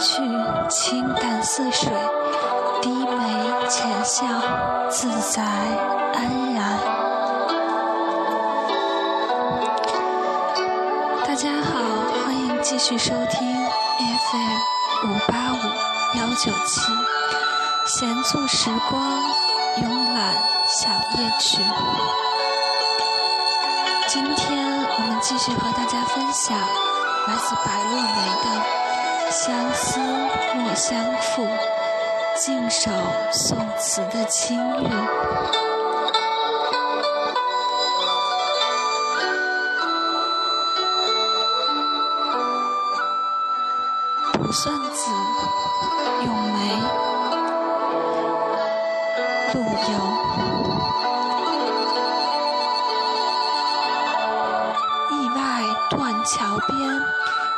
去，清淡似水，低眉浅笑，自在安然。大家好，欢迎继续收听 FM 五八五幺九七，闲坐时光。慵懒小夜曲。今天我们继续和大家分享来自白落梅的《相思莫相负》，静守宋词的清韵。不算子，咏梅。陆游，驿外断桥边，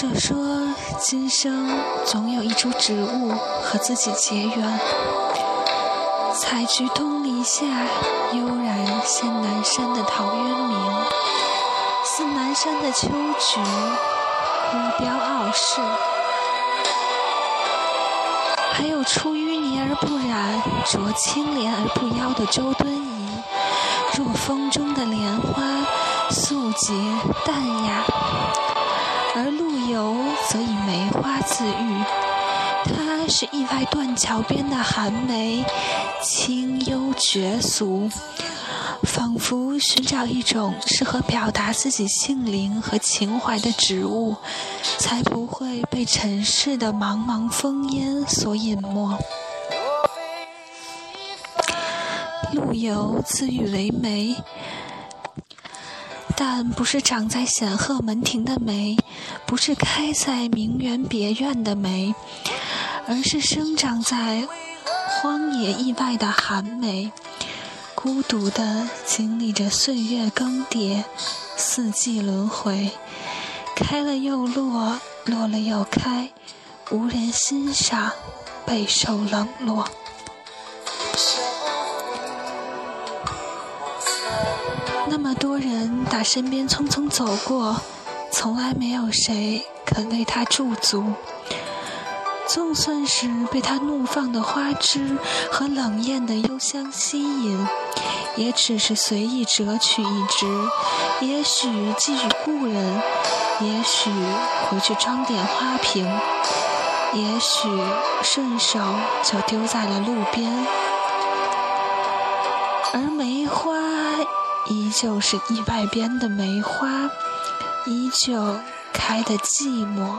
者说，今生总有一株植物和自己结缘。采菊东篱下，悠然见南山的陶渊明，似南山的秋菊，孤标傲世。还有出淤泥而不染，濯清涟而不妖的周敦颐。若风中的莲花，素洁淡雅；而陆游则以梅花自喻，他是意外断桥边的寒梅，清幽绝俗，仿佛寻找一种适合表达自己性灵和情怀的植物，才不会被尘世的茫茫风烟所隐没。陆游自喻为梅，但不是长在显赫门庭的梅，不是开在名园别院的梅，而是生长在荒野意外的寒梅，孤独地经历着岁月更迭、四季轮回，开了又落，落了又开，无人欣赏，备受冷落。么多人打身边匆匆走过，从来没有谁肯为他驻足。纵算是被他怒放的花枝和冷艳的幽香吸引，也只是随意折取一枝，也许寄予故人，也许回去装点花瓶，也许顺手就丢在了路边。而梅花。依旧是意外边的梅花，依旧开得寂寞，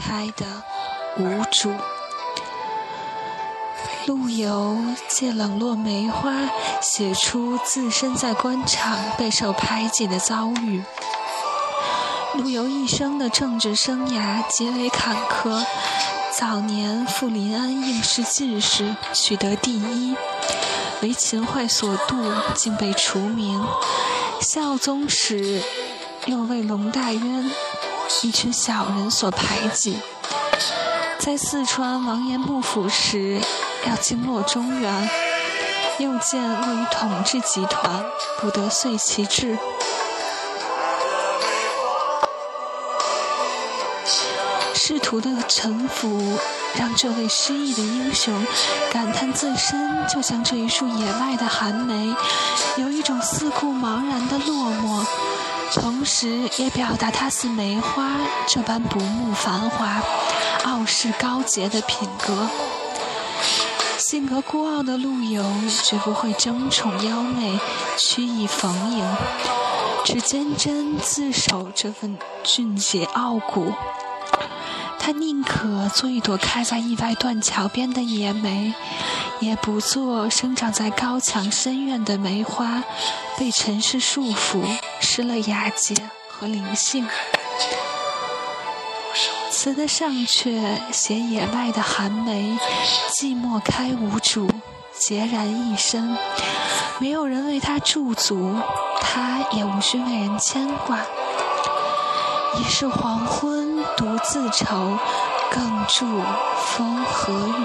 开得无主。陆游借冷落梅花，写出自身在官场备受排挤的遭遇。陆游一生的政治生涯极为坎坷，早年赴临安应试进士，取得第一。为秦桧所妒，竟被除名；孝宗时，又为龙大渊一群小人所排挤。在四川王延幕府时，要经落中原，又见位于统治集团，不得遂其志。仕途的沉浮，让这位失意的英雄感叹自身就像这一束野外的寒梅，有一种四顾茫然的落寞，同时也表达他似梅花这般不慕繁华、傲视高洁的品格。性格孤傲的陆游绝不会争宠妖媚、曲意逢迎，只坚贞自守这份俊杰傲骨。他宁可做一朵开在意外断桥边的野梅，也不做生长在高墙深院的梅花，被尘世束缚，失了雅洁和灵性。词的上阙写野外的寒梅，寂寞开无主，孑然一身，没有人为他驻足，他也无需为人牵挂。已是黄昏。独自愁，更著风和雨。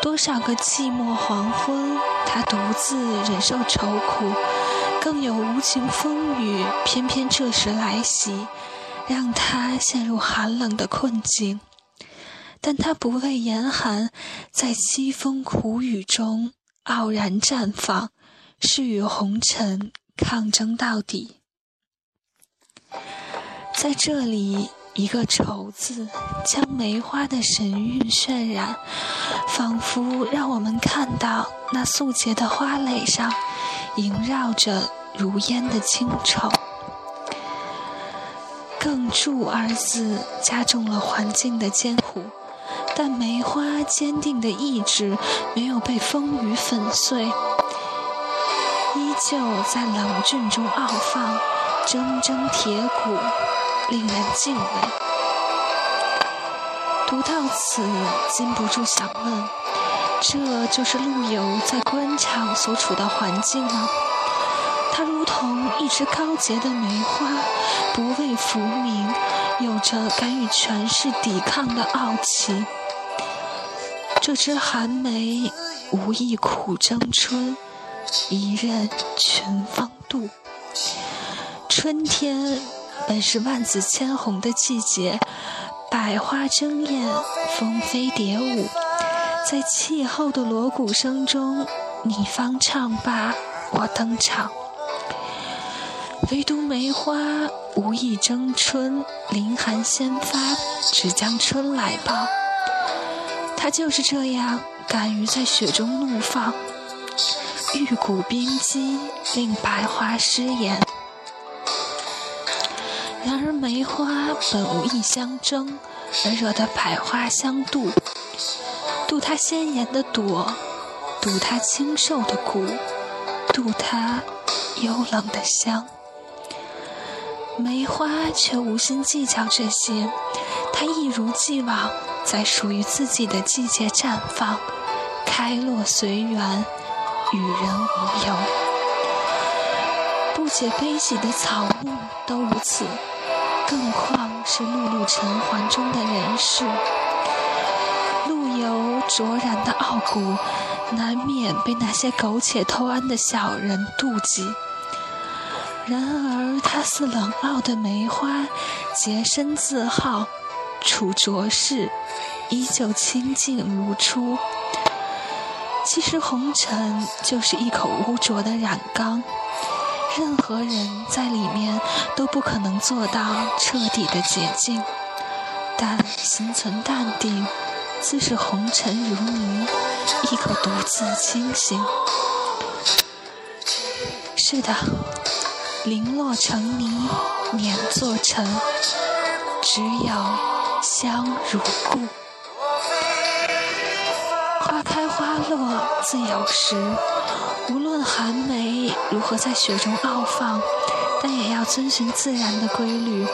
多少个寂寞黄昏，他独自忍受愁苦；更有无情风雨，偏偏这时来袭，让他陷入寒冷的困境。但他不畏严寒，在凄风苦雨中傲然绽放，是与红尘抗争到底。在这里，一个“愁”字将梅花的神韵渲染，仿佛让我们看到那素洁的花蕾上萦绕着如烟的清愁。更注二字加重了环境的艰苦，但梅花坚定的意志没有被风雨粉碎，依旧在冷峻中傲放，铮铮铁骨。令人敬畏。读到此，禁不住想问：这就是陆游在官场所处的环境吗？他如同一枝高洁的梅花，不畏浮名，有着敢与权势抵抗的傲气。这枝寒梅，无意苦争春，一任群芳妒。春天。本是万紫千红的季节，百花争艳，蜂飞蝶舞，在气候的锣鼓声中，你方唱罢我登场。唯独梅花无意争春，凌寒先发，只将春来报。它就是这样，敢于在雪中怒放，玉骨冰肌，令百花失颜。然而梅花本无意相争，而惹得百花相妒，妒它鲜艳的朵，妒它清瘦的骨，妒它幽冷的香。梅花却无心计较这些，它一如既往在属于自己的季节绽放，开落随缘，与人无尤。不解悲喜的草木都如此。更况是碌碌尘寰中的人世，陆游卓然的傲骨，难免被那些苟且偷安的小人妒忌。然而，他似冷傲的梅花，洁身自好，处浊世依旧清净如初。其实，红尘就是一口污浊的染缸。任何人在里面都不可能做到彻底的洁净，但心存淡定，自是红尘如泥，亦可独自清醒。是的，零落成泥，碾作尘，只有香如故。花开花落自有时。无论寒梅如何在雪中傲放，但也要遵循自然的规律。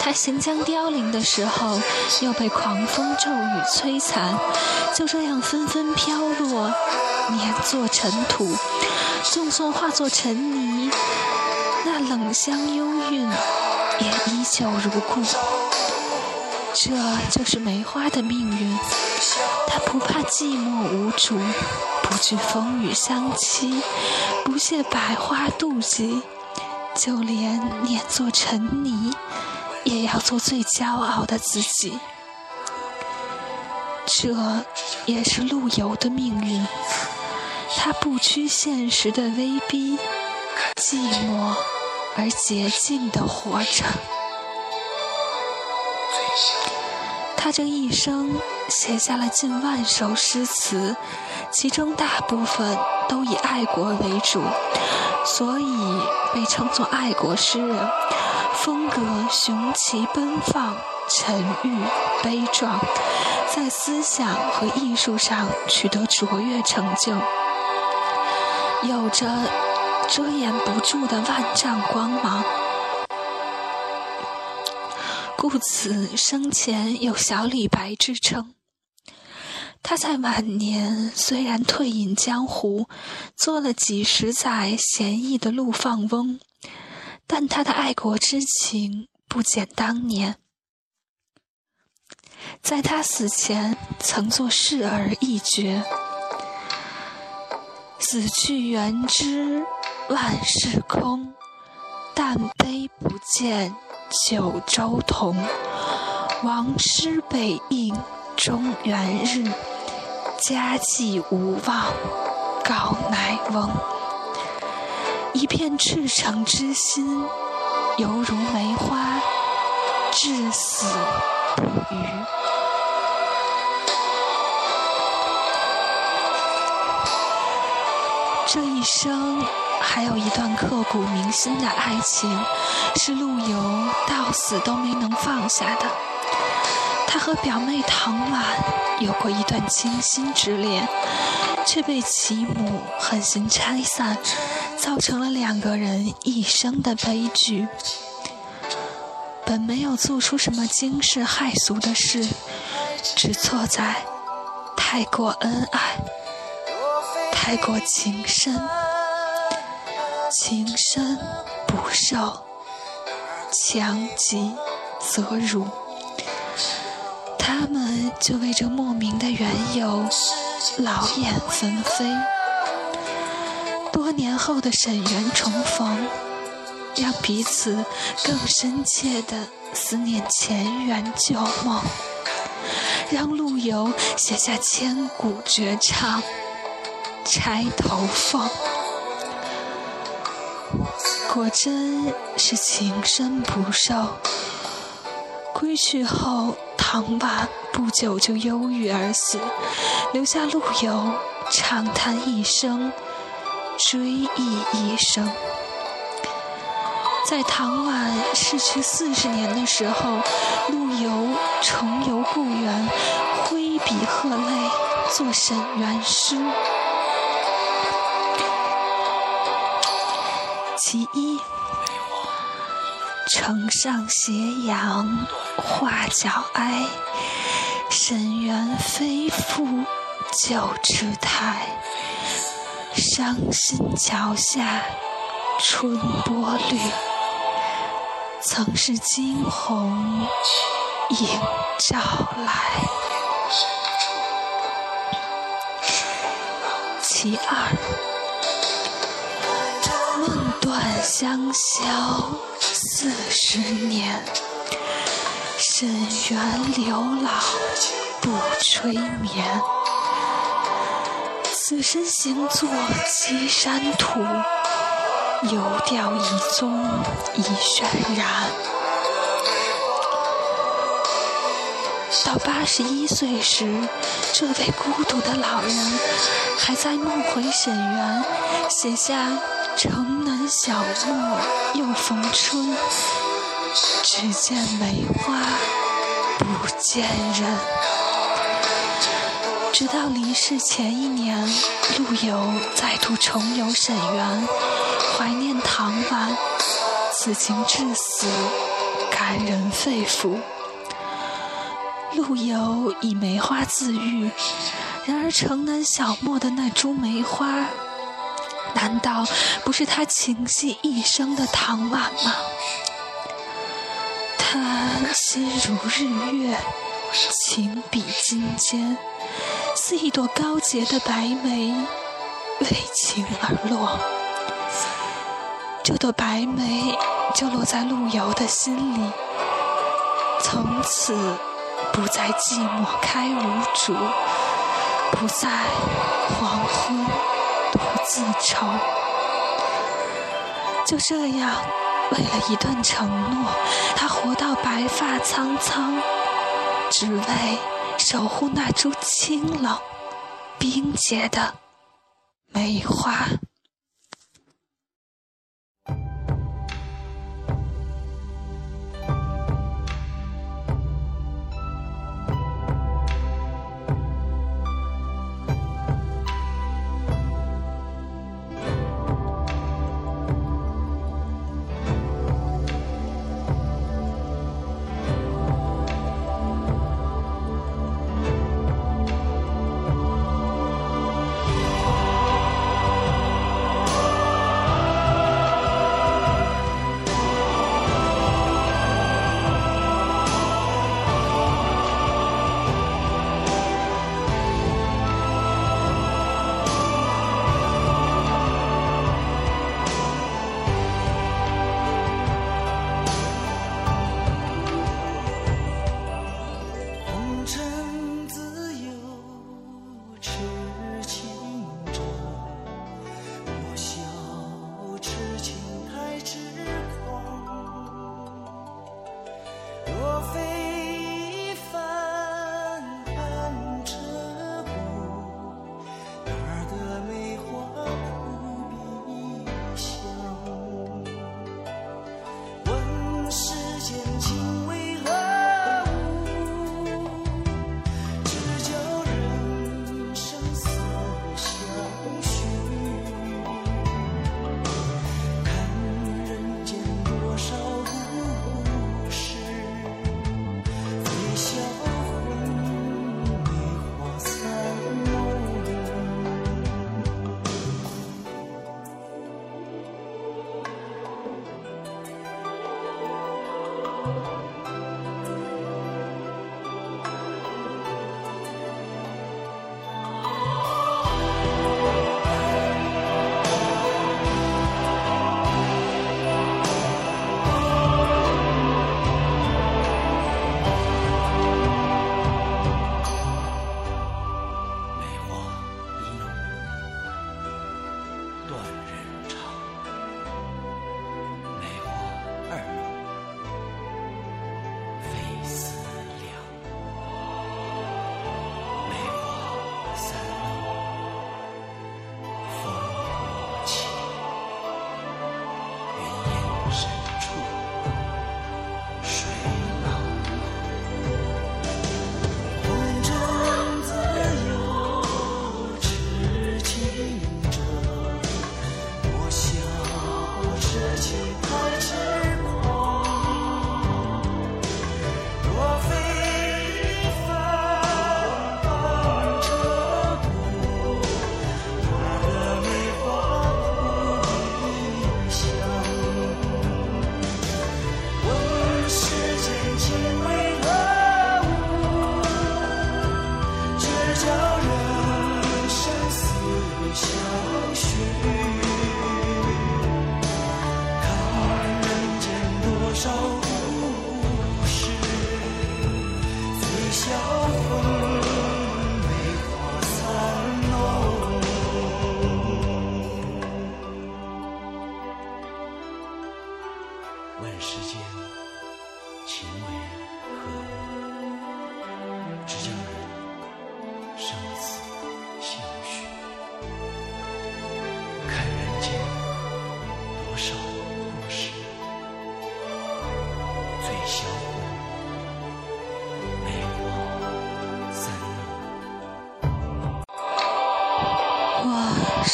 它行将凋零的时候，又被狂风骤雨摧残，就这样纷纷飘落，碾作尘土。纵算化作尘泥，那冷香幽韵，也依旧如故。这就是梅花的命运，它不怕寂寞无主，不惧风雨相欺，不屑百花妒忌，就连碾作尘泥，也要做最骄傲的自己。这也是陆游的命运，他不屈现实的威逼，寂寞而洁净地活着。他这一生写下了近万首诗词，其中大部分都以爱国为主，所以被称作爱国诗人。风格雄奇奔放，沉郁悲壮，在思想和艺术上取得卓越成就，有着遮掩不住的万丈光芒。故此，生前有“小李白”之称。他在晚年虽然退隐江湖，做了几十载闲逸的陆放翁，但他的爱国之情不减当年。在他死前，曾作示儿一绝：“死去元知万事空，但悲不见。”九州同，王师北应中原日，家祭无忘告乃翁。一片赤诚之心，犹如梅花，至死不渝。这一生。还有一段刻骨铭心的爱情，是陆游到死都没能放下的。他和表妹唐婉有过一段倾心之恋，却被其母狠心拆散，造成了两个人一生的悲剧。本没有做出什么惊世骇俗的事，只错在太过恩爱，太过情深。情深不寿，强极则辱。他们就为这莫名的缘由，老眼纷飞。多年后的沈园重逢，让彼此更深切地思念前缘旧梦，让陆游写下千古绝唱《钗头凤》。果真是情深不寿。归去后，唐婉不久就忧郁而死，留下陆游长叹一生，追忆一生。在唐婉逝去四十年的时候，陆游重游故园，挥笔喝泪，作沈园诗。其一，城上斜阳画角哀，沈园非复旧池台。伤心桥下春波绿，曾是惊鸿影照来。其二。香消四十年，沈园柳老不吹眠。此身行作稽山土，游钓遗踪已渲然。到八十一岁时，这位孤独的老人还在梦回沈园，写下。城南小陌又逢春，只见梅花不见人。直到离世前一年，陆游再度重游沈园，怀念唐婉，此情至死，感人肺腑。陆游以梅花自喻，然而城南小陌的那株梅花。难道不是他情系一生的唐婉吗？他心如日月，情比金坚，似一朵高洁的白梅，为情而落。这朵白梅就落在陆游的心里，从此不再寂寞开无主，不再黄昏自嘲。就这样，为了一段承诺，他活到白发苍苍，只为守护那株清冷、冰洁的梅花。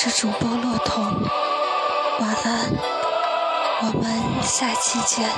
是主播骆童，晚安，我们下期见。